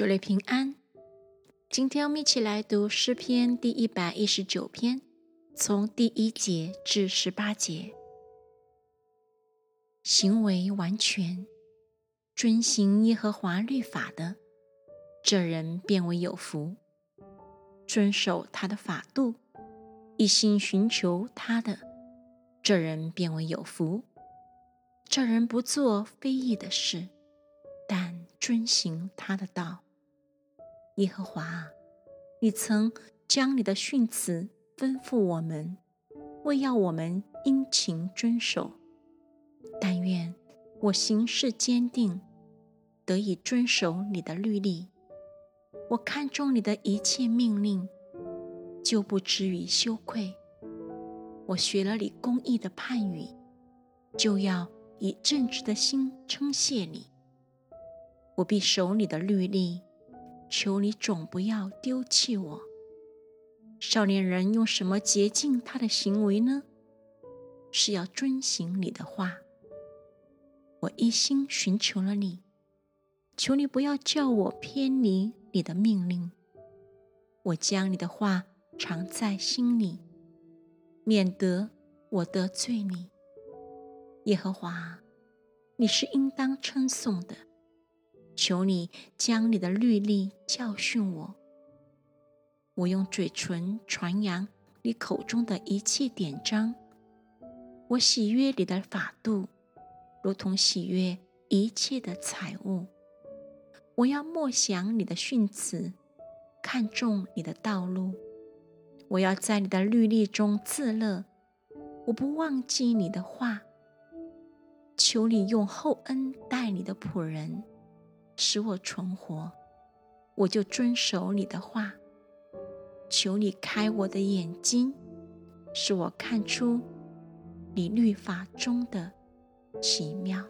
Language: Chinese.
主内平安。今天我们一起来读诗篇第一百一十九篇，从第一节至十八节。行为完全、遵行耶和华律法的，这人变为有福；遵守他的法度，一心寻求他的，这人变为有福。这人不做非义的事，但遵行他的道。耶和华，你曾将你的训词吩咐我们，为要我们殷勤遵守。但愿我行事坚定，得以遵守你的律例。我看中你的一切命令，就不至于羞愧。我学了你公义的判语，就要以正直的心称谢你。我必守你的律例，求你总不要丢弃我。少年人用什么洁净他的行为呢？是要遵行你的话。我一心寻求了你，求你不要叫我偏离你的命令。我将你的话藏在心里，免得我得罪你。耶和华，你是应当称颂的。求你将你的律例教训我。我用嘴唇传扬你口中的一切典章。我喜悦你的法度。如同喜悦一切的财物，我要默想你的训词，看重你的道路。我要在你的律例中自乐，我不忘记你的话。求你用厚恩待你的仆人，使我存活，我就遵守你的话。求你开我的眼睛，使我看出你律法中的。奇妙。